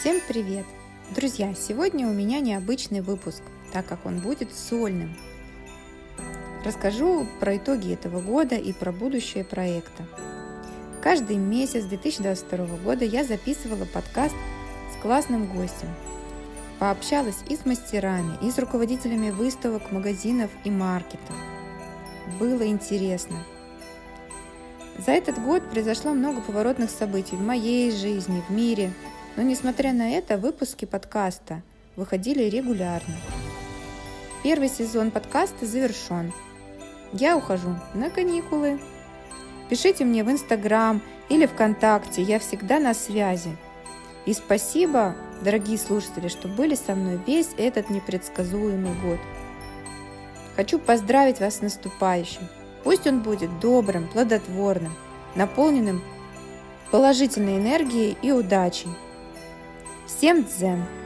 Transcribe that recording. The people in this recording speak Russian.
Всем привет! Друзья, сегодня у меня необычный выпуск, так как он будет сольным. Расскажу про итоги этого года и про будущее проекта. Каждый месяц 2022 года я записывала подкаст с классным гостем. Пообщалась и с мастерами, и с руководителями выставок, магазинов и маркетов. Было интересно. За этот год произошло много поворотных событий в моей жизни, в мире, но несмотря на это, выпуски подкаста выходили регулярно. Первый сезон подкаста завершен. Я ухожу на каникулы. Пишите мне в Инстаграм или ВКонтакте, я всегда на связи. И спасибо, дорогие слушатели, что были со мной весь этот непредсказуемый год. Хочу поздравить вас с наступающим. Пусть он будет добрым, плодотворным, наполненным положительной энергией и удачей. Всем дзен!